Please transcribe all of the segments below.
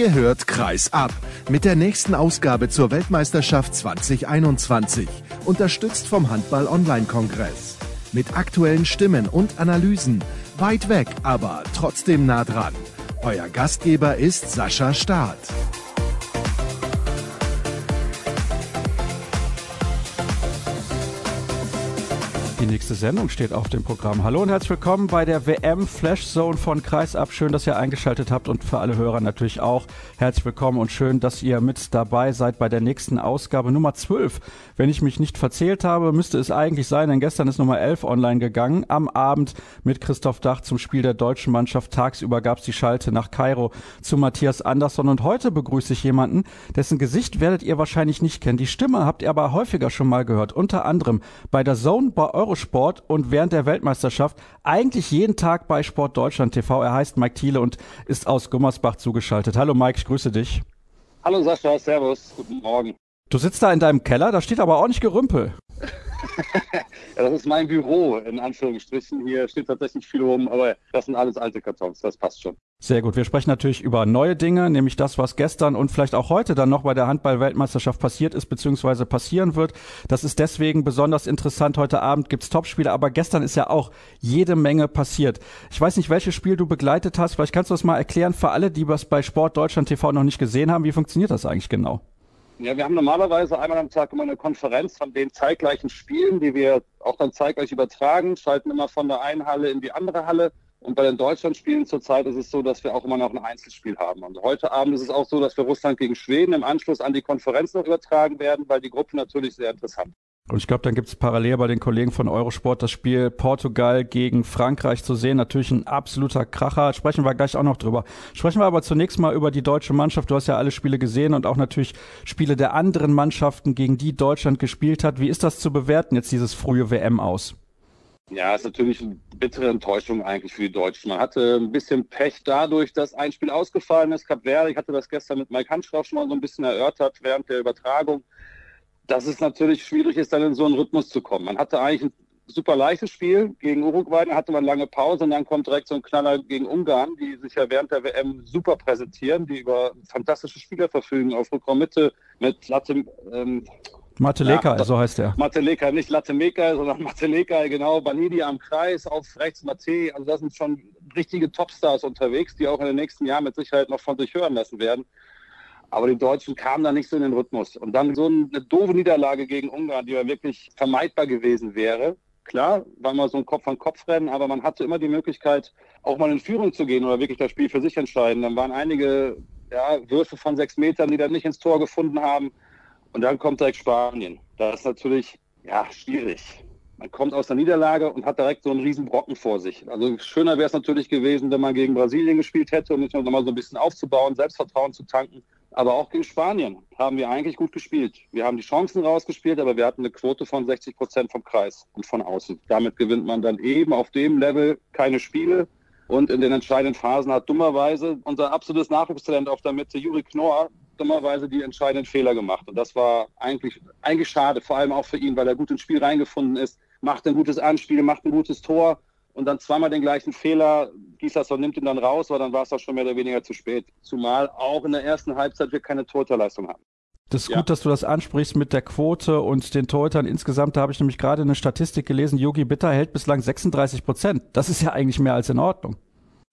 Ihr hört Kreis ab mit der nächsten Ausgabe zur Weltmeisterschaft 2021, unterstützt vom Handball Online Kongress. Mit aktuellen Stimmen und Analysen, weit weg, aber trotzdem nah dran. Euer Gastgeber ist Sascha Staat. Die nächste Sendung steht auf dem Programm. Hallo und herzlich willkommen bei der WM Flash Zone von Kreisab. Schön, dass ihr eingeschaltet habt und für alle Hörer natürlich auch herzlich willkommen und schön, dass ihr mit dabei seid bei der nächsten Ausgabe Nummer 12. Wenn ich mich nicht verzählt habe, müsste es eigentlich sein, denn gestern ist Nummer 11 online gegangen. Am Abend mit Christoph Dach zum Spiel der deutschen Mannschaft. Tagsüber gab es die Schalte nach Kairo zu Matthias Andersson und heute begrüße ich jemanden, dessen Gesicht werdet ihr wahrscheinlich nicht kennen. Die Stimme habt ihr aber häufiger schon mal gehört. Unter anderem bei der Zone bei Euro Eurosport und während der Weltmeisterschaft eigentlich jeden Tag bei Sport Deutschland TV. Er heißt Mike Thiele und ist aus Gummersbach zugeschaltet. Hallo Mike, ich grüße dich. Hallo Sascha, servus, guten Morgen. Du sitzt da in deinem Keller, da steht aber auch nicht Gerümpel. ja, das ist mein Büro, in Anführungsstrichen. Hier steht tatsächlich viel rum, aber das sind alles alte Kartons, das passt schon. Sehr gut. Wir sprechen natürlich über neue Dinge, nämlich das, was gestern und vielleicht auch heute dann noch bei der Handball-Weltmeisterschaft passiert ist, beziehungsweise passieren wird. Das ist deswegen besonders interessant. Heute Abend gibt's Topspiele, aber gestern ist ja auch jede Menge passiert. Ich weiß nicht, welches Spiel du begleitet hast. Vielleicht kannst du das mal erklären für alle, die was bei Sport Deutschland TV noch nicht gesehen haben. Wie funktioniert das eigentlich genau? Ja, wir haben normalerweise einmal am Tag immer eine Konferenz von den zeitgleichen Spielen, die wir auch dann zeitgleich übertragen, schalten immer von der einen Halle in die andere Halle und bei den Deutschlandspielen zurzeit ist es so, dass wir auch immer noch ein Einzelspiel haben. Und heute Abend ist es auch so, dass wir Russland gegen Schweden im Anschluss an die Konferenz noch übertragen werden, weil die Gruppe natürlich sehr interessant und ich glaube, dann gibt es parallel bei den Kollegen von Eurosport das Spiel Portugal gegen Frankreich zu sehen. Natürlich ein absoluter Kracher. Sprechen wir gleich auch noch drüber. Sprechen wir aber zunächst mal über die deutsche Mannschaft. Du hast ja alle Spiele gesehen und auch natürlich Spiele der anderen Mannschaften, gegen die Deutschland gespielt hat. Wie ist das zu bewerten, jetzt dieses frühe WM aus? Ja, ist natürlich eine bittere Enttäuschung eigentlich für die Deutschen. Man hatte ein bisschen Pech dadurch, dass ein Spiel ausgefallen ist. Cap Verde, ich hatte das gestern mit Mike Hanschrauch schon mal so ein bisschen erörtert während der Übertragung, dass es natürlich schwierig ist, dann in so einen Rhythmus zu kommen. Man hatte eigentlich ein super leichtes Spiel gegen Uruguay, dann hatte man lange Pause und dann kommt direkt so ein Knaller gegen Ungarn, die sich ja während der WM super präsentieren, die über fantastische Spieler verfügen auf Rückraummitte mit Latte, ähm, Mateleka, ja, so heißt er. Mateleka, nicht Latemeka, sondern Mateleka, genau. Banidi am Kreis, auf rechts Mate. Also das sind schon richtige Topstars unterwegs, die auch in den nächsten Jahren mit Sicherheit noch von sich hören lassen werden. Aber die Deutschen kamen da nicht so in den Rhythmus. Und dann so eine doofe Niederlage gegen Ungarn, die ja wirklich vermeidbar gewesen wäre. Klar, war mal so ein Kopf-an-Kopf-Rennen, aber man hatte immer die Möglichkeit, auch mal in Führung zu gehen oder wirklich das Spiel für sich entscheiden. Dann waren einige ja, Würfe von sechs Metern, die dann nicht ins Tor gefunden haben. Und dann kommt direkt Spanien. Das ist natürlich ja, schwierig. Man kommt aus der Niederlage und hat direkt so einen riesen Brocken vor sich. Also schöner wäre es natürlich gewesen, wenn man gegen Brasilien gespielt hätte, um sich noch mal so ein bisschen aufzubauen, Selbstvertrauen zu tanken. Aber auch gegen Spanien haben wir eigentlich gut gespielt. Wir haben die Chancen rausgespielt, aber wir hatten eine Quote von 60 Prozent vom Kreis und von außen. Damit gewinnt man dann eben auf dem Level keine Spiele. Und in den entscheidenden Phasen hat dummerweise unser absolutes Nachwuchstalent auf der Mitte, Juri Knorr, dummerweise die entscheidenden Fehler gemacht. Und das war eigentlich, eigentlich schade, vor allem auch für ihn, weil er gut ins Spiel reingefunden ist, macht ein gutes Anspiel, macht ein gutes Tor und dann zweimal den gleichen Fehler. Gieserson nimmt ihn dann raus, aber dann war es auch schon mehr oder weniger zu spät. Zumal auch in der ersten Halbzeit wir keine Torhüterleistung haben. Das ist ja. gut, dass du das ansprichst mit der Quote und den Torhütern insgesamt. Da habe ich nämlich gerade eine Statistik gelesen. Yogi Bitter hält bislang 36 Prozent. Das ist ja eigentlich mehr als in Ordnung.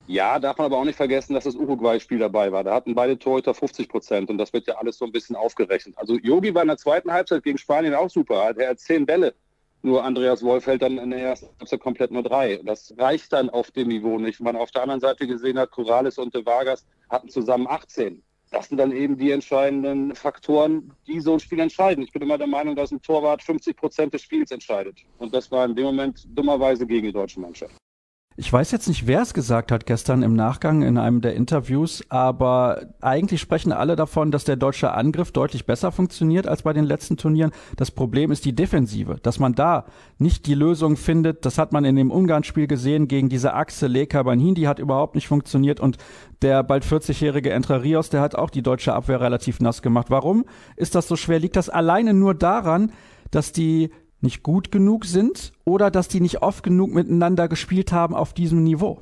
Ja, darf man aber auch nicht vergessen, dass das Uruguay-Spiel dabei war. Da hatten beide Torhüter 50 Prozent und das wird ja alles so ein bisschen aufgerechnet. Also Yogi war in der zweiten Halbzeit gegen Spanien auch super. Er hat zehn Bälle. Nur Andreas Wolf hält dann in der ersten Halbzeit komplett nur drei. Das reicht dann auf dem Niveau nicht. Wenn man auf der anderen Seite gesehen hat, Corrales und De Vargas hatten zusammen 18. Das sind dann eben die entscheidenden Faktoren, die so ein Spiel entscheiden. Ich bin immer der Meinung, dass ein Torwart 50 Prozent des Spiels entscheidet. Und das war in dem Moment dummerweise gegen die deutsche Mannschaft. Ich weiß jetzt nicht, wer es gesagt hat gestern im Nachgang in einem der Interviews, aber eigentlich sprechen alle davon, dass der deutsche Angriff deutlich besser funktioniert als bei den letzten Turnieren. Das Problem ist die Defensive, dass man da nicht die Lösung findet. Das hat man in dem Ungarn-Spiel gesehen gegen diese Achse Leka Banhin, die hat überhaupt nicht funktioniert und der bald 40-jährige Entre Rios, der hat auch die deutsche Abwehr relativ nass gemacht. Warum ist das so schwer? Liegt das alleine nur daran, dass die nicht gut genug sind oder dass die nicht oft genug miteinander gespielt haben auf diesem Niveau?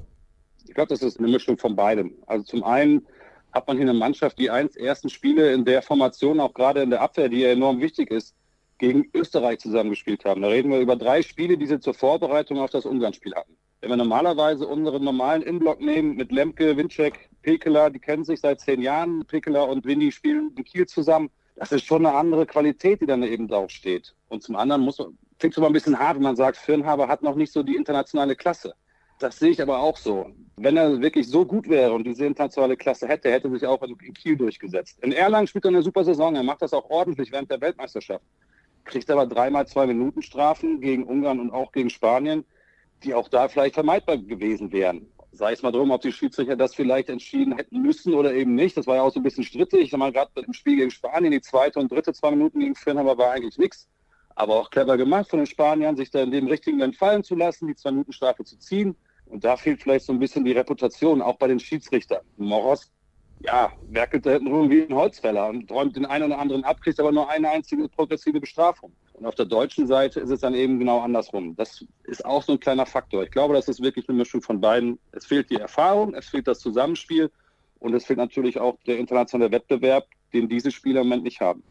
Ich glaube, das ist eine Mischung von beidem. Also zum einen hat man hier eine Mannschaft, die eins ersten Spiele in der Formation, auch gerade in der Abwehr, die ja enorm wichtig ist, gegen Österreich zusammengespielt haben. Da reden wir über drei Spiele, die sie zur Vorbereitung auf das Ungarn-Spiel hatten. Wenn wir normalerweise unseren normalen Innenblock nehmen mit Lemke, Winczek, Pekeler, die kennen sich seit zehn Jahren. Pekeler und Winnie spielen in Kiel zusammen. Das ist schon eine andere Qualität, die dann eben auch steht. Und zum anderen muss man, klingt schon ein bisschen hart, wenn man sagt, Firnhaber hat noch nicht so die internationale Klasse. Das sehe ich aber auch so. Wenn er wirklich so gut wäre und diese internationale Klasse hätte, hätte sich auch in, Kiel durchgesetzt. In Erlangen spielt er eine super Saison. Er macht das auch ordentlich während der Weltmeisterschaft. Kriegt aber dreimal zwei Minuten Strafen gegen Ungarn und auch gegen Spanien, die auch da vielleicht vermeidbar gewesen wären. Sei es mal drum, ob die Schiedsrichter das vielleicht entschieden hätten müssen oder eben nicht. Das war ja auch so ein bisschen strittig. Ich sag mal, gerade im Spiel gegen Spanien, die zweite und dritte zwei Minuten gegen Firnhaber war eigentlich nichts. Aber auch clever gemacht von den Spaniern, sich da in dem richtigen Moment fallen zu lassen, die zwei Minuten Strafe zu ziehen. Und da fehlt vielleicht so ein bisschen die Reputation, auch bei den Schiedsrichtern. Moros, ja, werkelt da hinten rum wie ein Holzfäller und räumt den einen oder anderen ab, kriegt aber nur eine einzige progressive Bestrafung. Und auf der deutschen Seite ist es dann eben genau andersrum. Das ist auch so ein kleiner Faktor. Ich glaube, das ist wirklich eine Mischung von beiden. Es fehlt die Erfahrung, es fehlt das Zusammenspiel und es fehlt natürlich auch der internationale Wettbewerb, den diese Spieler im Moment nicht haben.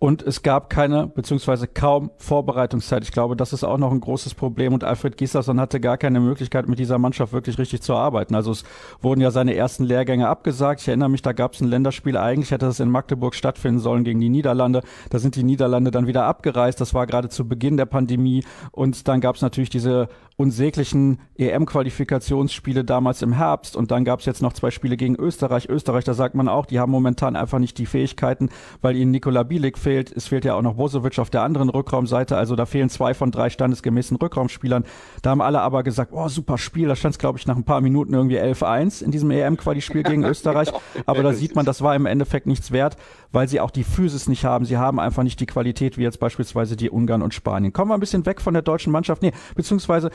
Und es gab keine, beziehungsweise kaum Vorbereitungszeit. Ich glaube, das ist auch noch ein großes Problem. Und Alfred Gislason hatte gar keine Möglichkeit, mit dieser Mannschaft wirklich richtig zu arbeiten. Also es wurden ja seine ersten Lehrgänge abgesagt. Ich erinnere mich, da gab es ein Länderspiel. Eigentlich hätte das in Magdeburg stattfinden sollen gegen die Niederlande. Da sind die Niederlande dann wieder abgereist. Das war gerade zu Beginn der Pandemie. Und dann gab es natürlich diese unsäglichen EM-Qualifikationsspiele damals im Herbst. Und dann gab es jetzt noch zwei Spiele gegen Österreich. Österreich, da sagt man auch, die haben momentan einfach nicht die Fähigkeiten, weil ihnen Nikola Bielik fehlt. Es fehlt ja auch noch Bosovic auf der anderen Rückraumseite. Also da fehlen zwei von drei standesgemäßen Rückraumspielern. Da haben alle aber gesagt, oh, super Spiel. Da stand es, glaube ich, nach ein paar Minuten irgendwie 11-1 in diesem EM-Quali-Spiel gegen Österreich. Aber da sieht man, das war im Endeffekt nichts wert, weil sie auch die Physis nicht haben. Sie haben einfach nicht die Qualität wie jetzt beispielsweise die Ungarn und Spanien. Kommen wir ein bisschen weg von der deutschen Mannschaft. Nee, beziehungsweise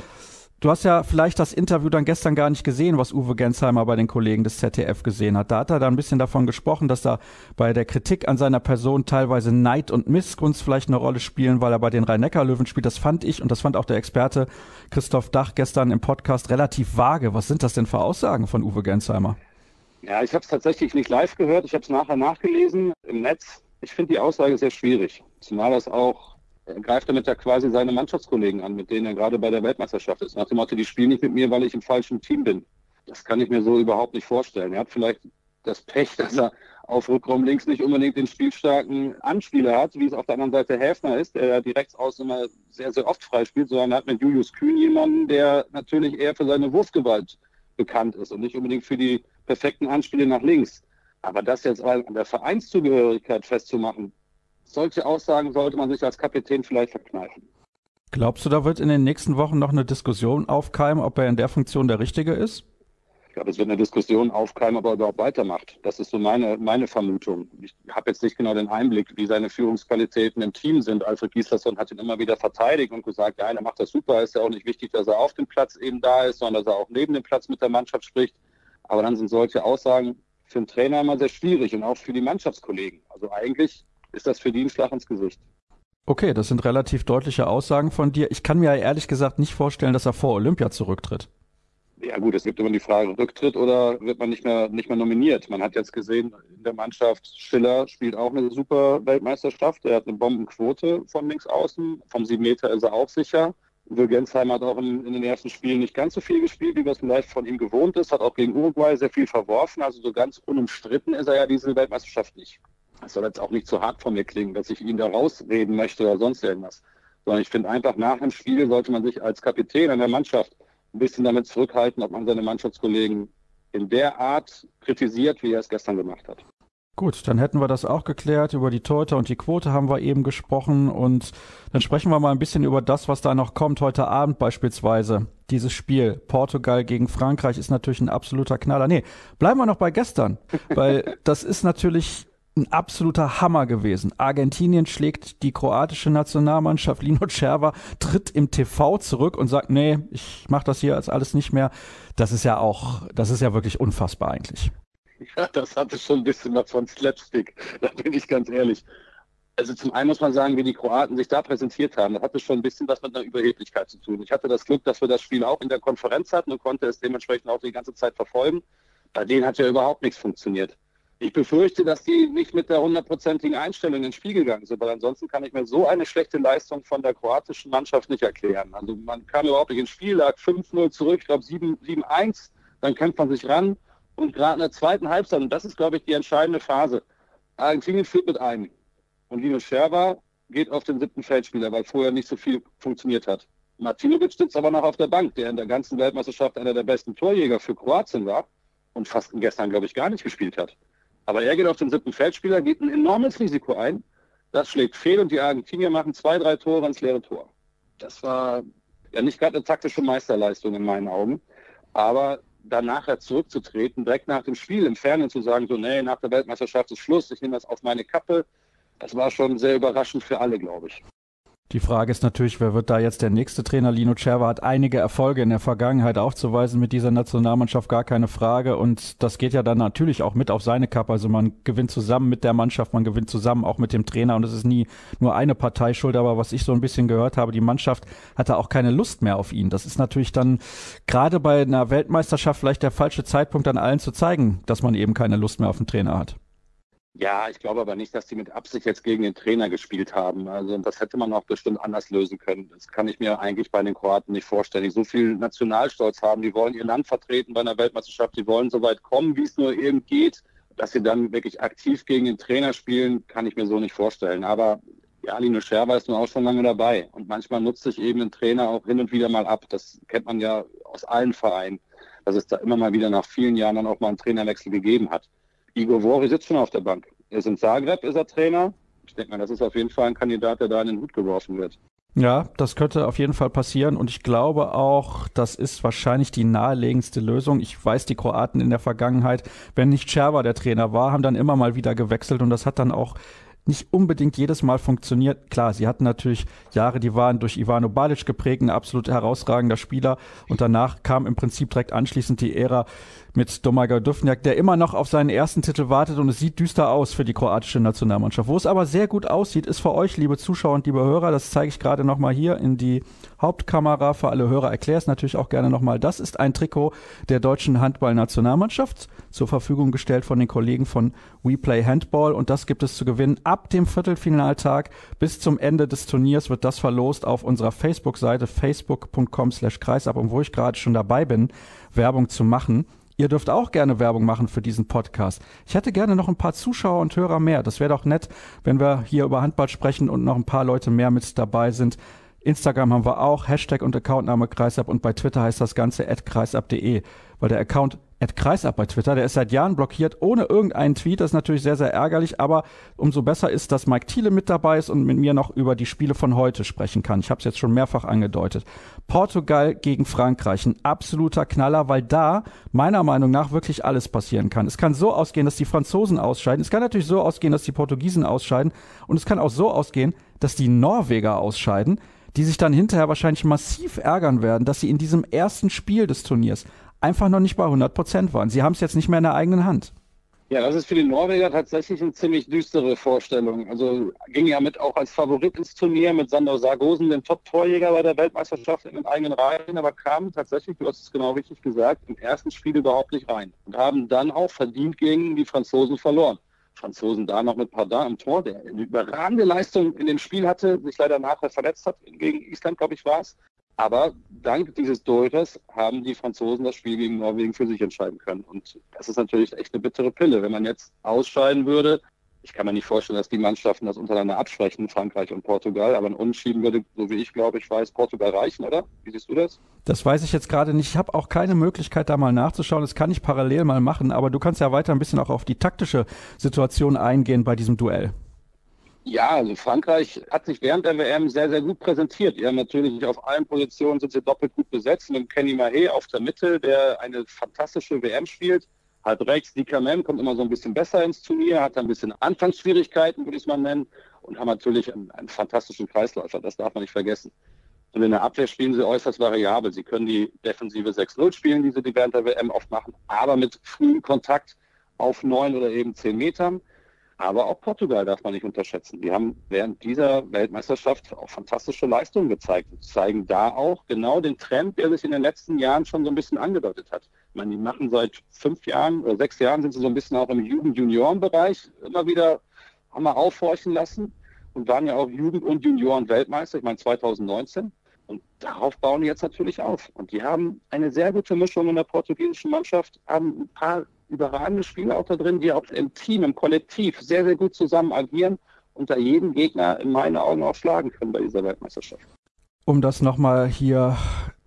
Du hast ja vielleicht das Interview dann gestern gar nicht gesehen, was Uwe Gensheimer bei den Kollegen des ZDF gesehen hat. Da hat er da ein bisschen davon gesprochen, dass da bei der Kritik an seiner Person teilweise Neid und Missgunst vielleicht eine Rolle spielen, weil er bei den Rhein-Neckar-Löwen spielt. Das fand ich und das fand auch der Experte Christoph Dach gestern im Podcast relativ vage. Was sind das denn für Aussagen von Uwe Gensheimer? Ja, ich habe es tatsächlich nicht live gehört. Ich habe es nachher nachgelesen im Netz. Ich finde die Aussage sehr schwierig, zumal das auch greift damit ja quasi seine Mannschaftskollegen an, mit denen er gerade bei der Weltmeisterschaft ist. Nach dem Motto, die spielen nicht mit mir, weil ich im falschen Team bin. Das kann ich mir so überhaupt nicht vorstellen. Er hat vielleicht das Pech, dass er auf Rückraum links nicht unbedingt den spielstarken Anspieler hat, wie es auf der anderen Seite Häfner ist, der direkt aus immer sehr, sehr oft freispielt, sondern er hat mit Julius Kühn jemanden, der natürlich eher für seine Wurfgewalt bekannt ist und nicht unbedingt für die perfekten Anspiele nach links. Aber das jetzt an der Vereinszugehörigkeit festzumachen, solche Aussagen sollte man sich als Kapitän vielleicht verkneifen. Glaubst du, da wird in den nächsten Wochen noch eine Diskussion aufkeimen, ob er in der Funktion der Richtige ist? Ich glaube, es wird eine Diskussion aufkeimen, ob er überhaupt weitermacht. Das ist so meine, meine Vermutung. Ich habe jetzt nicht genau den Einblick, wie seine Führungsqualitäten im Team sind. Alfred Gislason hat ihn immer wieder verteidigt und gesagt, ja, er macht das super. Ist ja auch nicht wichtig, dass er auf dem Platz eben da ist, sondern dass er auch neben dem Platz mit der Mannschaft spricht. Aber dann sind solche Aussagen für einen Trainer immer sehr schwierig und auch für die Mannschaftskollegen. Also eigentlich ist das für die ein Schlag ins Gesicht. Okay, das sind relativ deutliche Aussagen von dir. Ich kann mir ehrlich gesagt nicht vorstellen, dass er vor Olympia zurücktritt. Ja gut, es gibt immer die Frage, Rücktritt oder wird man nicht mehr, nicht mehr nominiert? Man hat jetzt gesehen, in der Mannschaft Schiller spielt auch eine super Weltmeisterschaft. Er hat eine Bombenquote von links außen. Vom 7 Meter ist er auch sicher. Uwe Gensheim hat auch in, in, den ersten Spielen nicht ganz so viel gespielt, wie man es vielleicht von ihm gewohnt ist. Hat auch gegen Uruguay sehr viel verworfen. Also so ganz unumstritten ist er ja diese Weltmeisterschaft nicht. Das soll jetzt auch nicht zu hart von mir klingen, dass ich ihn da rausreden möchte oder sonst irgendwas. Sondern ich finde einfach, nach dem Spiel sollte man sich als Kapitän der Mannschaft ein bisschen damit zurückhalten, ob man seine Mannschaftskollegen in der Art kritisiert, wie er es gestern gemacht hat. Gut, dann hätten wir das auch geklärt. Über die Torte und die Quote haben wir eben gesprochen. Und dann sprechen wir mal ein bisschen über das, was da noch kommt heute Abend beispielsweise. Dieses Spiel Portugal gegen Frankreich ist natürlich ein absoluter Knaller. Nee, bleiben wir noch bei gestern, weil das ist natürlich ein absoluter Hammer gewesen. Argentinien schlägt die kroatische Nationalmannschaft. Lino Cerva tritt im TV zurück und sagt, nee, ich mache das hier als alles nicht mehr. Das ist ja auch, das ist ja wirklich unfassbar eigentlich. Ja, das hatte schon ein bisschen was von Slapstick. Da bin ich ganz ehrlich. Also zum einen muss man sagen, wie die Kroaten sich da präsentiert haben, das hatte schon ein bisschen was mit einer Überheblichkeit zu tun. Ich hatte das Glück, dass wir das Spiel auch in der Konferenz hatten und konnte es dementsprechend auch die ganze Zeit verfolgen. Bei denen hat ja überhaupt nichts funktioniert. Ich befürchte, dass die nicht mit der hundertprozentigen Einstellung ins Spiel gegangen sind, weil ansonsten kann ich mir so eine schlechte Leistung von der kroatischen Mannschaft nicht erklären. Also man kam überhaupt nicht ins Spiel, lag 5-0 zurück, ich glaube 7-1, dann kämpft man sich ran und gerade in der zweiten Halbzeit, und das ist, glaube ich, die entscheidende Phase, Argentinien führt mit einem und Linus Scherber geht auf den siebten Feldspieler, weil vorher nicht so viel funktioniert hat. Martinovic sitzt aber noch auf der Bank, der in der ganzen Weltmeisterschaft einer der besten Torjäger für Kroatien war und fast gestern, glaube ich, gar nicht gespielt hat. Aber er geht auf den siebten Feldspieler, geht ein enormes Risiko ein. Das schlägt fehl und die Argentinier machen zwei, drei Tore ins leere Tor. Das war ja nicht gerade eine taktische Meisterleistung in meinen Augen. Aber dann nachher zurückzutreten, direkt nach dem Spiel im Fernsehen zu sagen, so, nee, nach der Weltmeisterschaft ist Schluss, ich nehme das auf meine Kappe, das war schon sehr überraschend für alle, glaube ich. Die Frage ist natürlich, wer wird da jetzt der nächste Trainer? Lino Cerva hat einige Erfolge in der Vergangenheit aufzuweisen mit dieser Nationalmannschaft, gar keine Frage. Und das geht ja dann natürlich auch mit auf seine Kappe. Also man gewinnt zusammen mit der Mannschaft, man gewinnt zusammen auch mit dem Trainer. Und es ist nie nur eine Partei schuld. Aber was ich so ein bisschen gehört habe, die Mannschaft hatte auch keine Lust mehr auf ihn. Das ist natürlich dann gerade bei einer Weltmeisterschaft vielleicht der falsche Zeitpunkt, an allen zu zeigen, dass man eben keine Lust mehr auf den Trainer hat. Ja, ich glaube aber nicht, dass die mit Absicht jetzt gegen den Trainer gespielt haben. Also das hätte man auch bestimmt anders lösen können. Das kann ich mir eigentlich bei den Kroaten nicht vorstellen. Die so viel Nationalstolz haben, die wollen ihr Land vertreten bei einer Weltmeisterschaft, die wollen so weit kommen, wie es nur eben geht. Dass sie dann wirklich aktiv gegen den Trainer spielen, kann ich mir so nicht vorstellen. Aber ja, Lino Scherber ist nun auch schon lange dabei. Und manchmal nutzt sich eben ein Trainer auch hin und wieder mal ab. Das kennt man ja aus allen Vereinen, dass es da immer mal wieder nach vielen Jahren dann auch mal einen Trainerwechsel gegeben hat. Igor Vori sitzt schon auf der Bank. Er ist in Zagreb, ist er Trainer. Ich denke mal, das ist auf jeden Fall ein Kandidat, der da in den Hut geworfen wird. Ja, das könnte auf jeden Fall passieren und ich glaube auch, das ist wahrscheinlich die naheliegendste Lösung. Ich weiß, die Kroaten in der Vergangenheit, wenn nicht Scherber der Trainer war, haben dann immer mal wieder gewechselt und das hat dann auch nicht unbedingt jedes Mal funktioniert. Klar, sie hatten natürlich Jahre, die waren durch Ivano Balic geprägt, ein absolut herausragender Spieler. Und danach kam im Prinzip direkt anschließend die Ära mit Domaga Dufniak, der immer noch auf seinen ersten Titel wartet und es sieht düster aus für die kroatische Nationalmannschaft. Wo es aber sehr gut aussieht, ist für euch, liebe Zuschauer und liebe Hörer, das zeige ich gerade nochmal hier in die Hauptkamera für alle Hörer, erkläre es natürlich auch gerne nochmal. Das ist ein Trikot der deutschen Handballnationalmannschaft, zur Verfügung gestellt von den Kollegen von WePlay Handball und das gibt es zu gewinnen ab dem Viertelfinaltag bis zum Ende des Turniers wird das verlost auf unserer Facebook-Seite facebook.com slash kreisab und wo ich gerade schon dabei bin, Werbung zu machen. Ihr dürft auch gerne Werbung machen für diesen Podcast. Ich hätte gerne noch ein paar Zuschauer und Hörer mehr. Das wäre doch nett, wenn wir hier über Handball sprechen und noch ein paar Leute mehr mit dabei sind. Instagram haben wir auch, Hashtag und Accountname Kreisab und bei Twitter heißt das Ganze at kreisab.de, weil der Account Kreisab bei Twitter. Der ist seit Jahren blockiert, ohne irgendeinen Tweet. Das ist natürlich sehr, sehr ärgerlich, aber umso besser ist, dass Mike Thiele mit dabei ist und mit mir noch über die Spiele von heute sprechen kann. Ich habe es jetzt schon mehrfach angedeutet. Portugal gegen Frankreich, ein absoluter Knaller, weil da meiner Meinung nach wirklich alles passieren kann. Es kann so ausgehen, dass die Franzosen ausscheiden. Es kann natürlich so ausgehen, dass die Portugiesen ausscheiden. Und es kann auch so ausgehen, dass die Norweger ausscheiden die sich dann hinterher wahrscheinlich massiv ärgern werden, dass sie in diesem ersten Spiel des Turniers einfach noch nicht bei 100 Prozent waren. Sie haben es jetzt nicht mehr in der eigenen Hand. Ja, das ist für die Norweger tatsächlich eine ziemlich düstere Vorstellung. Also ging ja mit auch als Favorit ins Turnier mit Sander Sargosen, dem Top-Torjäger bei der Weltmeisterschaft in den eigenen Reihen, aber kamen tatsächlich, du hast es genau richtig gesagt, im ersten Spiel überhaupt nicht rein und haben dann auch verdient gegen die Franzosen verloren. Franzosen da noch mit Pardin im Tor, der eine überragende Leistung in dem Spiel hatte, sich leider nachher verletzt hat, gegen Island, glaube ich, war es. Aber dank dieses Torhüters haben die Franzosen das Spiel gegen Norwegen für sich entscheiden können. Und das ist natürlich echt eine bittere Pille. Wenn man jetzt ausscheiden würde, ich kann mir nicht vorstellen, dass die Mannschaften das untereinander absprechen, Frankreich und Portugal, aber ein Unschieden würde, so wie ich glaube, ich weiß, Portugal reichen, oder? Wie siehst du das? Das weiß ich jetzt gerade nicht. Ich habe auch keine Möglichkeit, da mal nachzuschauen. Das kann ich parallel mal machen, aber du kannst ja weiter ein bisschen auch auf die taktische Situation eingehen bei diesem Duell. Ja, also Frankreich hat sich während der WM sehr, sehr gut präsentiert. Die natürlich auf allen Positionen sind sie doppelt gut besetzt mit Kenny Mahé auf der Mitte, der eine fantastische WM spielt. Hat rechts, die Kamem kommt immer so ein bisschen besser ins Turnier, hat ein bisschen Anfangsschwierigkeiten, würde ich es mal nennen, und haben natürlich einen, einen fantastischen Kreisläufer, das darf man nicht vergessen. Und in der Abwehr spielen sie äußerst variabel. Sie können die Defensive 6-0 spielen, die sie während der WM oft machen, aber mit frühem Kontakt auf neun oder eben zehn Metern. Aber auch Portugal darf man nicht unterschätzen. Die haben während dieser Weltmeisterschaft auch fantastische Leistungen gezeigt und zeigen da auch genau den Trend, der sich in den letzten Jahren schon so ein bisschen angedeutet hat. Ich meine, die machen seit fünf Jahren oder sechs Jahren sind sie so ein bisschen auch im Jugend-Junioren-Bereich immer wieder wir aufhorchen lassen und waren ja auch Jugend- und Junioren-Weltmeister, ich meine 2019. Und darauf bauen die jetzt natürlich auf. Und die haben eine sehr gute Mischung in der portugiesischen Mannschaft, haben ein paar überragende Spieler auch da drin, die auch im Team, im Kollektiv sehr, sehr gut zusammen agieren und da jeden Gegner in meinen Augen auch schlagen können bei dieser Weltmeisterschaft. Um das nochmal hier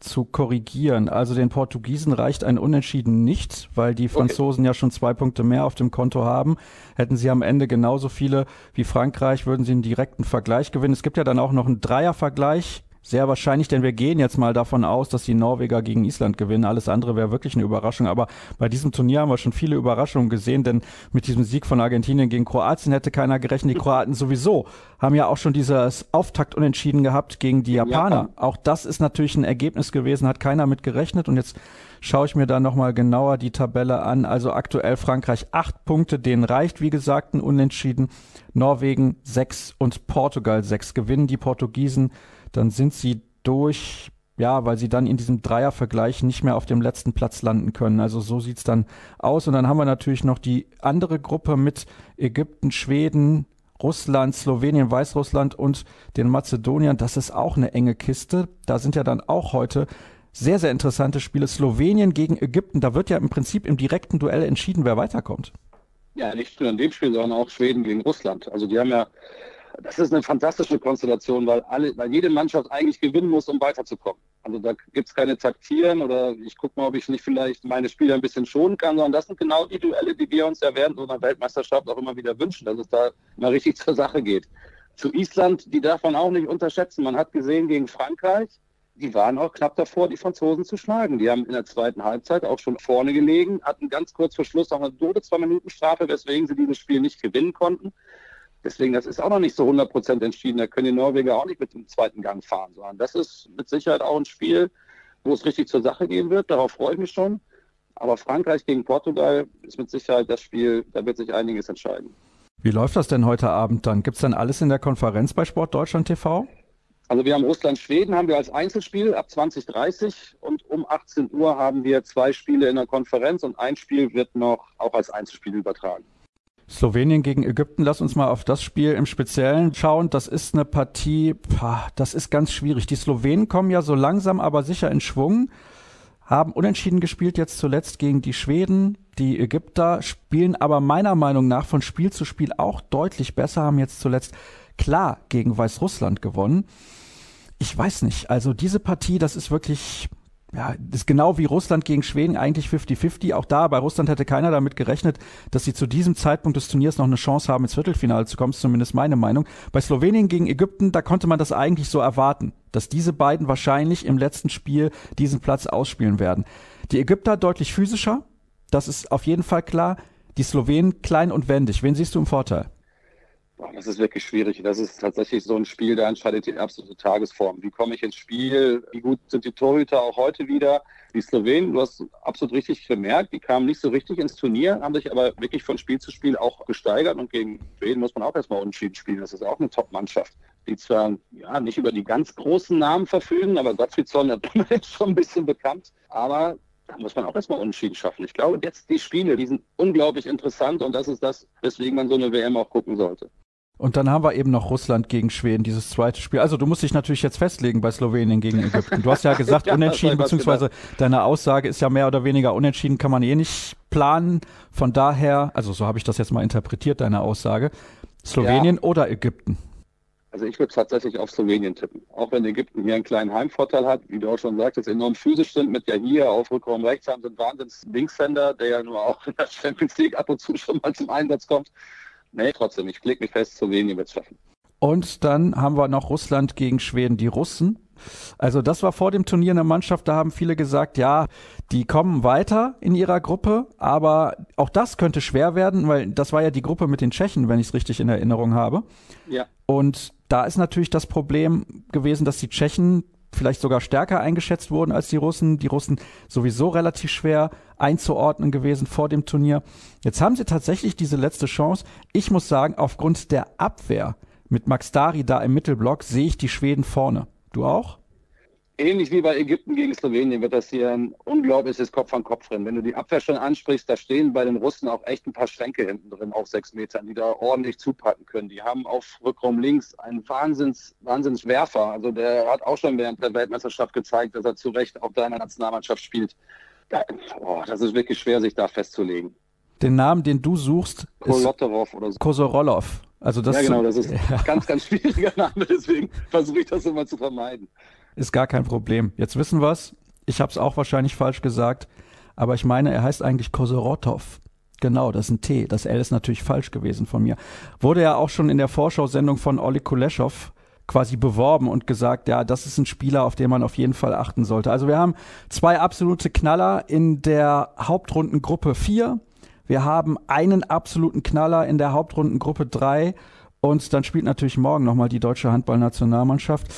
zu korrigieren. Also den Portugiesen reicht ein Unentschieden nicht, weil die Franzosen okay. ja schon zwei Punkte mehr auf dem Konto haben. Hätten sie am Ende genauso viele wie Frankreich, würden sie einen direkten Vergleich gewinnen. Es gibt ja dann auch noch einen Dreiervergleich sehr wahrscheinlich, denn wir gehen jetzt mal davon aus, dass die Norweger gegen Island gewinnen. Alles andere wäre wirklich eine Überraschung. Aber bei diesem Turnier haben wir schon viele Überraschungen gesehen, denn mit diesem Sieg von Argentinien gegen Kroatien hätte keiner gerechnet. Die Kroaten sowieso haben ja auch schon dieses Auftakt unentschieden gehabt gegen die Japaner. Japan. Auch das ist natürlich ein Ergebnis gewesen, hat keiner mit gerechnet. Und jetzt schaue ich mir da nochmal genauer die Tabelle an. Also aktuell Frankreich acht Punkte, denen reicht, wie gesagt, ein Unentschieden. Norwegen sechs und Portugal sechs. Gewinnen die Portugiesen dann sind sie durch, ja, weil sie dann in diesem Dreiervergleich nicht mehr auf dem letzten Platz landen können. Also so sieht's dann aus. Und dann haben wir natürlich noch die andere Gruppe mit Ägypten, Schweden, Russland, Slowenien, Weißrussland und den Mazedoniern. Das ist auch eine enge Kiste. Da sind ja dann auch heute sehr, sehr interessante Spiele. Slowenien gegen Ägypten. Da wird ja im Prinzip im direkten Duell entschieden, wer weiterkommt. Ja, nicht nur in dem Spiel, sondern auch Schweden gegen Russland. Also die haben ja das ist eine fantastische Konstellation, weil alle, weil jede Mannschaft eigentlich gewinnen muss, um weiterzukommen. Also da gibt es keine Taktieren oder ich gucke mal, ob ich nicht vielleicht meine Spieler ein bisschen schonen kann, sondern das sind genau die Duelle, die wir uns ja während einer Weltmeisterschaft auch immer wieder wünschen, dass es da mal richtig zur Sache geht. Zu Island, die darf man auch nicht unterschätzen. Man hat gesehen gegen Frankreich, die waren auch knapp davor, die Franzosen zu schlagen. Die haben in der zweiten Halbzeit auch schon vorne gelegen, hatten ganz kurz vor Schluss auch eine dode zwei Minuten Strafe, weswegen sie dieses Spiel nicht gewinnen konnten. Deswegen, das ist auch noch nicht so 100% entschieden. Da können die Norweger auch nicht mit dem zweiten Gang fahren, sondern das ist mit Sicherheit auch ein Spiel, wo es richtig zur Sache gehen wird. Darauf freue ich mich schon. Aber Frankreich gegen Portugal ist mit Sicherheit das Spiel, da wird sich einiges entscheiden. Wie läuft das denn heute Abend dann? Gibt es dann alles in der Konferenz bei Sport Deutschland TV? Also wir haben Russland-Schweden haben wir als Einzelspiel ab 2030 und um 18 Uhr haben wir zwei Spiele in der Konferenz und ein Spiel wird noch auch als Einzelspiel übertragen. Slowenien gegen Ägypten, lass uns mal auf das Spiel im Speziellen schauen. Das ist eine Partie, das ist ganz schwierig. Die Slowenen kommen ja so langsam, aber sicher in Schwung, haben unentschieden gespielt jetzt zuletzt gegen die Schweden. Die Ägypter spielen aber meiner Meinung nach von Spiel zu Spiel auch deutlich besser, haben jetzt zuletzt klar gegen Weißrussland gewonnen. Ich weiß nicht, also diese Partie, das ist wirklich, ja, ist genau wie Russland gegen Schweden eigentlich 50-50. Auch da bei Russland hätte keiner damit gerechnet, dass sie zu diesem Zeitpunkt des Turniers noch eine Chance haben, ins Viertelfinale zu kommen. ist zumindest meine Meinung. Bei Slowenien gegen Ägypten, da konnte man das eigentlich so erwarten, dass diese beiden wahrscheinlich im letzten Spiel diesen Platz ausspielen werden. Die Ägypter deutlich physischer. Das ist auf jeden Fall klar. Die Slowenen klein und wendig. Wen siehst du im Vorteil? Das ist wirklich schwierig. Das ist tatsächlich so ein Spiel, da entscheidet die absolute Tagesform. Wie komme ich ins Spiel? Wie gut sind die Torhüter auch heute wieder? Die Slowenen, du hast absolut richtig gemerkt, die kamen nicht so richtig ins Turnier, haben sich aber wirklich von Spiel zu Spiel auch gesteigert. Und gegen Schweden muss man auch erstmal unentschieden spielen. Das ist auch eine Top-Mannschaft, die zwar ja, nicht über die ganz großen Namen verfügen, aber Gottfriedson ist schon ein bisschen bekannt. Aber da muss man auch erstmal Unentschieden schaffen. Ich glaube, jetzt die Spiele, die sind unglaublich interessant und das ist das, weswegen man so eine WM auch gucken sollte. Und dann haben wir eben noch Russland gegen Schweden, dieses zweite Spiel. Also du musst dich natürlich jetzt festlegen bei Slowenien gegen Ägypten. Du hast ja gesagt, ja, unentschieden, beziehungsweise deine Aussage ist ja mehr oder weniger unentschieden, kann man eh nicht planen. Von daher, also so habe ich das jetzt mal interpretiert, deine Aussage. Slowenien ja. oder Ägypten? Also ich würde tatsächlich auf Slowenien tippen. Auch wenn Ägypten hier einen kleinen Heimvorteil hat, wie du auch schon sagtest, enorm physisch sind mit der hier auf Rückraum rechts haben, sind wahnsinns Linkshänder, der ja nur auch in der Champions League ab und zu schon mal zum Einsatz kommt. Nee, trotzdem, ich klicke mich fest, Slowenien wird es schaffen. Und dann haben wir noch Russland gegen Schweden. Die Russen, also das war vor dem Turnier eine Mannschaft, da haben viele gesagt, ja, die kommen weiter in ihrer Gruppe, aber auch das könnte schwer werden, weil das war ja die Gruppe mit den Tschechen, wenn ich es richtig in Erinnerung habe. Ja. Und da ist natürlich das Problem gewesen, dass die Tschechen vielleicht sogar stärker eingeschätzt wurden als die Russen. Die Russen sowieso relativ schwer einzuordnen gewesen vor dem Turnier. Jetzt haben sie tatsächlich diese letzte Chance. Ich muss sagen, aufgrund der Abwehr mit Max Dari da im Mittelblock sehe ich die Schweden vorne. Du auch? Ähnlich wie bei Ägypten gegen Slowenien wird das hier ein unglaubliches Kopf an Kopf drin. Wenn du die Abwehr schon ansprichst, da stehen bei den Russen auch echt ein paar Schränke hinten drin auf sechs Metern, die da ordentlich zupacken können. Die haben auf Rückraum links einen Wahnsinns, Wahnsinnswerfer. Also der hat auch schon während der Weltmeisterschaft gezeigt, dass er zu Recht auch da in der Nationalmannschaft spielt. Da, oh, das ist wirklich schwer, sich da festzulegen. Den Namen, den du suchst, Kolotorov oder so. Kosorolov. Also das ja, genau, das ist ein ganz, ganz schwieriger Name, deswegen versuche ich das immer zu vermeiden. Ist gar kein Problem. Jetzt wissen wir's. Ich habe es auch wahrscheinlich falsch gesagt, aber ich meine, er heißt eigentlich Kosorotov. Genau, das ist ein T. Das L ist natürlich falsch gewesen von mir. Wurde ja auch schon in der Vorschau-Sendung von Olli Kuleshov quasi beworben und gesagt, ja, das ist ein Spieler, auf den man auf jeden Fall achten sollte. Also wir haben zwei absolute Knaller in der Hauptrundengruppe 4. Wir haben einen absoluten Knaller in der Hauptrundengruppe 3 und dann spielt natürlich morgen nochmal die deutsche Handballnationalmannschaft.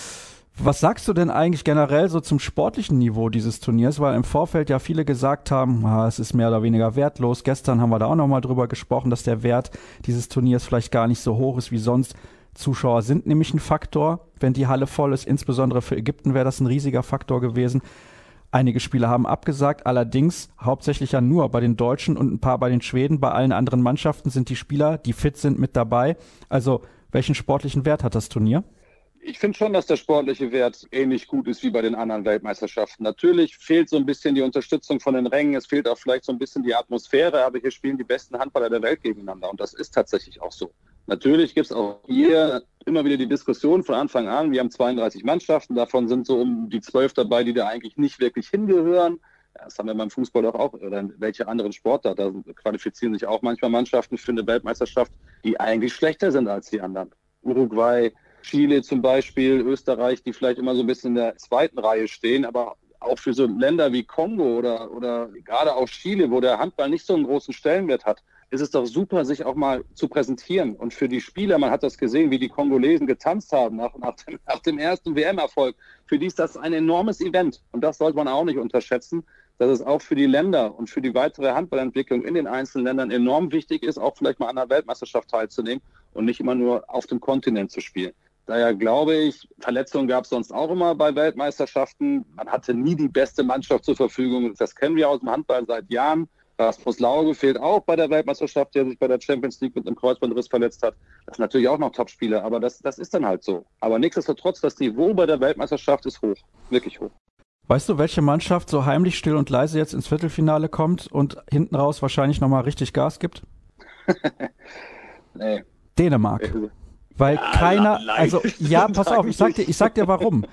Was sagst du denn eigentlich generell so zum sportlichen Niveau dieses Turniers? Weil im Vorfeld ja viele gesagt haben, ah, es ist mehr oder weniger wertlos. Gestern haben wir da auch nochmal drüber gesprochen, dass der Wert dieses Turniers vielleicht gar nicht so hoch ist wie sonst. Zuschauer sind nämlich ein Faktor, wenn die Halle voll ist. Insbesondere für Ägypten wäre das ein riesiger Faktor gewesen. Einige Spieler haben abgesagt, allerdings hauptsächlich ja nur bei den Deutschen und ein paar bei den Schweden. Bei allen anderen Mannschaften sind die Spieler, die fit sind, mit dabei. Also welchen sportlichen Wert hat das Turnier? Ich finde schon, dass der sportliche Wert ähnlich gut ist wie bei den anderen Weltmeisterschaften. Natürlich fehlt so ein bisschen die Unterstützung von den Rängen, es fehlt auch vielleicht so ein bisschen die Atmosphäre, aber hier spielen die besten Handballer der Welt gegeneinander und das ist tatsächlich auch so. Natürlich gibt es auch hier immer wieder die Diskussion von Anfang an, wir haben 32 Mannschaften, davon sind so um die zwölf dabei, die da eigentlich nicht wirklich hingehören. Das haben wir beim Fußball doch auch, oder welche anderen Sportler, da qualifizieren sich auch manchmal Mannschaften für eine Weltmeisterschaft, die eigentlich schlechter sind als die anderen. Uruguay, Chile zum Beispiel, Österreich, die vielleicht immer so ein bisschen in der zweiten Reihe stehen, aber auch für so Länder wie Kongo oder, oder gerade auch Chile, wo der Handball nicht so einen großen Stellenwert hat, ist es doch super, sich auch mal zu präsentieren. Und für die Spieler, man hat das gesehen, wie die Kongolesen getanzt haben nach, nach, dem, nach dem ersten WM-Erfolg, für die ist das ein enormes Event. Und das sollte man auch nicht unterschätzen, dass es auch für die Länder und für die weitere Handballentwicklung in den einzelnen Ländern enorm wichtig ist, auch vielleicht mal an einer Weltmeisterschaft teilzunehmen und nicht immer nur auf dem Kontinent zu spielen. Daher glaube ich, Verletzungen gab es sonst auch immer bei Weltmeisterschaften. Man hatte nie die beste Mannschaft zur Verfügung. Das kennen wir aus dem Handball seit Jahren. Rasmus Lauge fehlt auch bei der Weltmeisterschaft, der sich bei der Champions League mit einem Kreuzbandriss verletzt hat. Das sind natürlich auch noch Topspieler, aber das, das ist dann halt so. Aber nichtsdestotrotz, das Niveau bei der Weltmeisterschaft ist hoch, wirklich hoch. Weißt du, welche Mannschaft so heimlich still und leise jetzt ins Viertelfinale kommt und hinten raus wahrscheinlich nochmal richtig Gas gibt? nee. Dänemark. Weil ja, keiner, also ja, pass auf, ich sag dir, ich sag dir warum.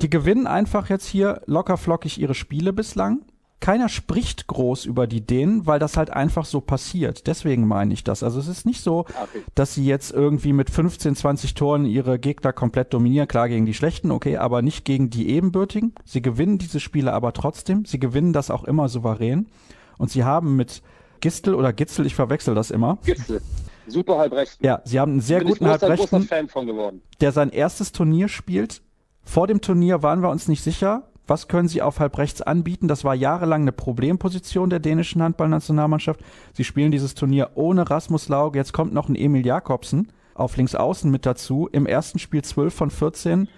Die gewinnen einfach jetzt hier locker flockig ihre Spiele bislang. Keiner spricht groß über die Dänen, weil das halt einfach so passiert. Deswegen meine ich das. Also es ist nicht so, okay. dass sie jetzt irgendwie mit 15, 20 Toren ihre Gegner komplett dominieren. Klar gegen die Schlechten, okay, aber nicht gegen die Ebenbürtigen. Sie gewinnen diese Spiele aber trotzdem. Sie gewinnen das auch immer souverän. Und sie haben mit Gistel oder Gitzel, ich verwechsel das immer. Gistel. Super Halbrechten. Ja, sie haben einen sehr Bin guten großer, Halbrechten, großer Fan von geworden. der sein erstes Turnier spielt. Vor dem Turnier waren wir uns nicht sicher, was können sie auf Halbrechts anbieten. Das war jahrelang eine Problemposition der dänischen Handballnationalmannschaft. Sie spielen dieses Turnier ohne Rasmus Lauge. Jetzt kommt noch ein Emil Jakobsen auf Linksaußen mit dazu. Im ersten Spiel 12 von 14.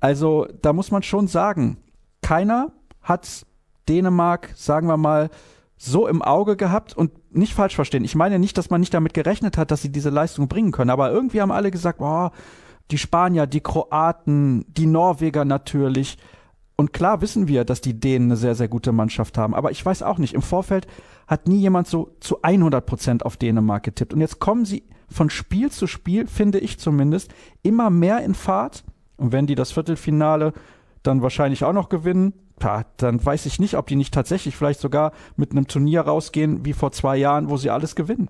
Also da muss man schon sagen, keiner hat Dänemark, sagen wir mal, so im Auge gehabt und nicht falsch verstehen. Ich meine nicht, dass man nicht damit gerechnet hat, dass sie diese Leistung bringen können, aber irgendwie haben alle gesagt, oh, die Spanier, die Kroaten, die Norweger natürlich. Und klar wissen wir, dass die Dänen eine sehr, sehr gute Mannschaft haben. Aber ich weiß auch nicht, im Vorfeld hat nie jemand so zu 100 Prozent auf Dänemark getippt. Und jetzt kommen sie von Spiel zu Spiel, finde ich zumindest, immer mehr in Fahrt. Und wenn die das Viertelfinale dann wahrscheinlich auch noch gewinnen, dann weiß ich nicht, ob die nicht tatsächlich vielleicht sogar mit einem Turnier rausgehen wie vor zwei Jahren, wo sie alles gewinnen.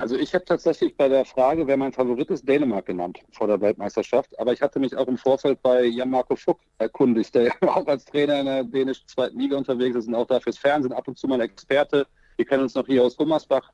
Also ich habe tatsächlich bei der Frage, wer mein Favorit ist, Dänemark genannt vor der Weltmeisterschaft. Aber ich hatte mich auch im Vorfeld bei Jan-Marco Fuck erkundigt, der auch als Trainer in der dänischen zweiten Liga unterwegs ist und auch da fürs Fernsehen ab und zu mal Experte. Wir kennen uns noch hier aus Gummersbach.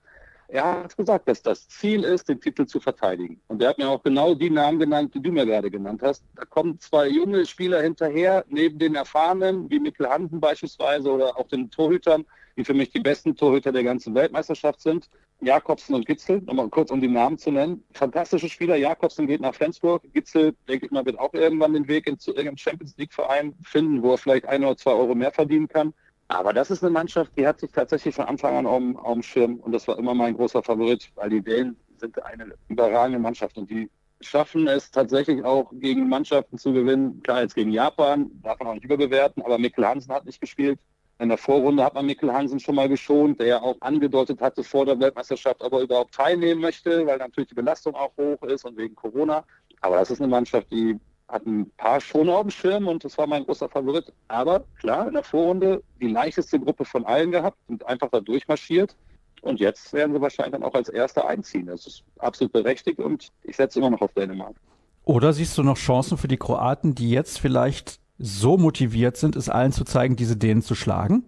Er hat gesagt, dass das Ziel ist, den Titel zu verteidigen. Und er hat mir auch genau die Namen genannt, die du mir gerade genannt hast. Da kommen zwei junge Spieler hinterher, neben den Erfahrenen, wie Mikkel Hansen beispielsweise oder auch den Torhütern, die für mich die besten Torhüter der ganzen Weltmeisterschaft sind. Jakobsen und Gitzel, nochmal kurz um die Namen zu nennen. Fantastische Spieler. Jakobsen geht nach Flensburg. Gitzel, denke ich mal, wird auch irgendwann den Weg in, zu irgendeinem Champions League Verein finden, wo er vielleicht ein oder zwei Euro mehr verdienen kann. Aber das ist eine Mannschaft, die hat sich tatsächlich von Anfang an auf, dem Schirm und das war immer mein großer Favorit, weil die Dänen sind eine überragende Mannschaft und die schaffen es tatsächlich auch gegen Mannschaften zu gewinnen. Klar, jetzt gegen Japan, darf man auch nicht überbewerten, aber Mikkel Hansen hat nicht gespielt. In der Vorrunde hat man Mikkel Hansen schon mal geschont, der ja auch angedeutet hatte vor der Weltmeisterschaft, ob er überhaupt teilnehmen möchte, weil natürlich die Belastung auch hoch ist und wegen Corona. Aber das ist eine Mannschaft, die hat ein paar schon auf dem Schirm und das war mein großer Favorit. Aber klar, in der Vorrunde die leichteste Gruppe von allen gehabt und einfach da durchmarschiert. Und jetzt werden sie wahrscheinlich dann auch als Erster einziehen. Das ist absolut berechtigt und ich setze immer noch auf Dänemark. Oder siehst du noch Chancen für die Kroaten, die jetzt vielleicht so motiviert sind, es allen zu zeigen, diese Dänen zu schlagen?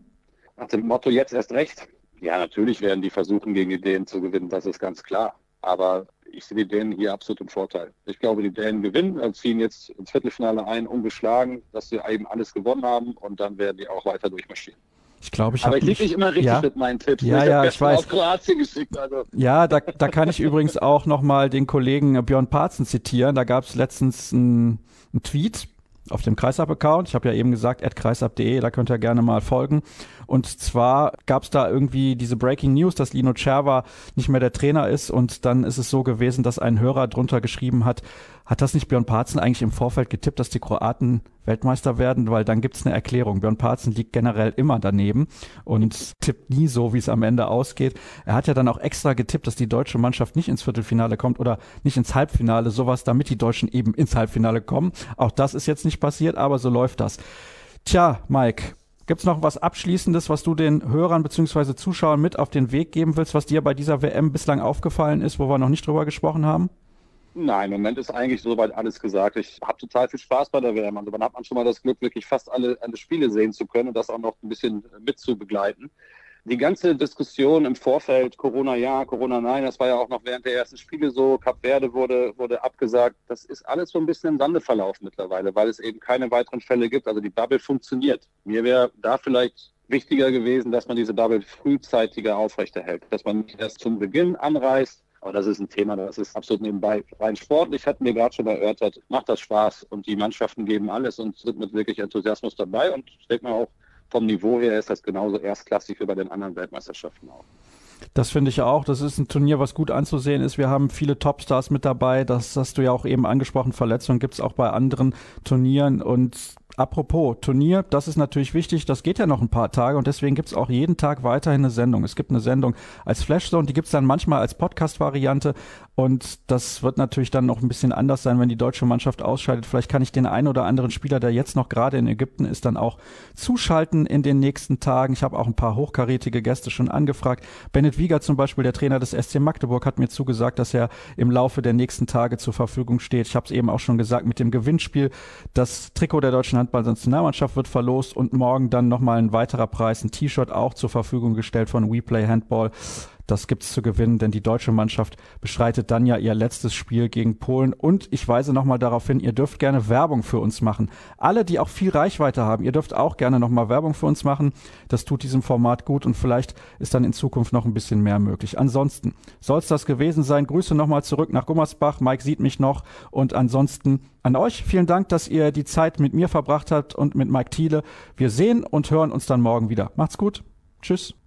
Nach dem Motto jetzt erst recht. Ja, natürlich werden die versuchen, gegen die Dänen zu gewinnen, das ist ganz klar. Aber ich sehe die Dänen hier absolut im Vorteil. Ich glaube, die Dänen gewinnen, ziehen jetzt ins Viertelfinale ein, ungeschlagen, dass sie eben alles gewonnen haben und dann werden die auch weiter durchmarschieren. Ich glaube, ich Aber ich liege nicht immer richtig ja, mit meinen Tipps. Ja, ich ja, ich weiß. Auf Kroatien geschickt, also. Ja, da, da kann ich übrigens auch nochmal den Kollegen Björn Parzen zitieren. Da gab es letztens einen Tweet auf dem Kreisab-Account. Ich habe ja eben gesagt, kreisab.de, da könnt ihr gerne mal folgen. Und zwar gab es da irgendwie diese Breaking News, dass Lino Cerva nicht mehr der Trainer ist. Und dann ist es so gewesen, dass ein Hörer drunter geschrieben hat, hat das nicht Björn Parzen eigentlich im Vorfeld getippt, dass die Kroaten Weltmeister werden? Weil dann gibt's eine Erklärung. Björn Parzen liegt generell immer daneben und tippt nie so, wie es am Ende ausgeht. Er hat ja dann auch extra getippt, dass die deutsche Mannschaft nicht ins Viertelfinale kommt oder nicht ins Halbfinale, sowas, damit die Deutschen eben ins Halbfinale kommen. Auch das ist jetzt nicht passiert, aber so läuft das. Tja, Mike, Gibt's noch was Abschließendes, was du den Hörern bzw. Zuschauern mit auf den Weg geben willst, was dir bei dieser WM bislang aufgefallen ist, wo wir noch nicht drüber gesprochen haben? Nein, im Moment ist eigentlich soweit alles gesagt. Ich habe total viel Spaß bei der WM. Also man hat man schon mal das Glück, wirklich fast alle, alle Spiele sehen zu können und das auch noch ein bisschen mit zu begleiten. Die ganze Diskussion im Vorfeld, Corona ja, Corona nein, das war ja auch noch während der ersten Spiele so. Cap Verde wurde, wurde abgesagt. Das ist alles so ein bisschen im Sande verlaufen mittlerweile, weil es eben keine weiteren Fälle gibt. Also die Bubble funktioniert. Mir wäre da vielleicht wichtiger gewesen, dass man diese Bubble frühzeitiger aufrechterhält, dass man nicht erst zum Beginn anreist, aber das ist ein Thema, das ist absolut nebenbei. Rein sportlich hatten wir gerade schon erörtert, macht das Spaß und die Mannschaften geben alles und sind mit wirklich Enthusiasmus dabei und ich denke mal auch vom Niveau her ist das genauso erstklassig wie bei den anderen Weltmeisterschaften auch. Das finde ich auch. Das ist ein Turnier, was gut anzusehen ist. Wir haben viele Topstars mit dabei. Das hast du ja auch eben angesprochen. Verletzungen gibt es auch bei anderen Turnieren. Und Apropos Turnier, das ist natürlich wichtig, das geht ja noch ein paar Tage und deswegen gibt's auch jeden Tag weiterhin eine Sendung. Es gibt eine Sendung als Flashzone, die gibt's dann manchmal als Podcast-Variante und das wird natürlich dann noch ein bisschen anders sein, wenn die deutsche Mannschaft ausscheidet. Vielleicht kann ich den einen oder anderen Spieler, der jetzt noch gerade in Ägypten ist, dann auch zuschalten in den nächsten Tagen. Ich habe auch ein paar hochkarätige Gäste schon angefragt. Bennett Wieger zum Beispiel, der Trainer des SC Magdeburg, hat mir zugesagt, dass er im Laufe der nächsten Tage zur Verfügung steht. Ich habe es eben auch schon gesagt mit dem Gewinnspiel. Das Trikot der deutschen Handball-Nationalmannschaft wird verlost und morgen dann nochmal ein weiterer Preis, ein T-Shirt auch zur Verfügung gestellt von WePlay Handball. Das gibt's zu gewinnen, denn die deutsche Mannschaft bestreitet dann ja ihr letztes Spiel gegen Polen. Und ich weise nochmal darauf hin, ihr dürft gerne Werbung für uns machen. Alle, die auch viel Reichweite haben, ihr dürft auch gerne nochmal Werbung für uns machen. Das tut diesem Format gut und vielleicht ist dann in Zukunft noch ein bisschen mehr möglich. Ansonsten soll es das gewesen sein. Grüße nochmal zurück nach Gummersbach. Mike sieht mich noch. Und ansonsten an euch vielen Dank, dass ihr die Zeit mit mir verbracht habt und mit Mike Thiele. Wir sehen und hören uns dann morgen wieder. Macht's gut. Tschüss.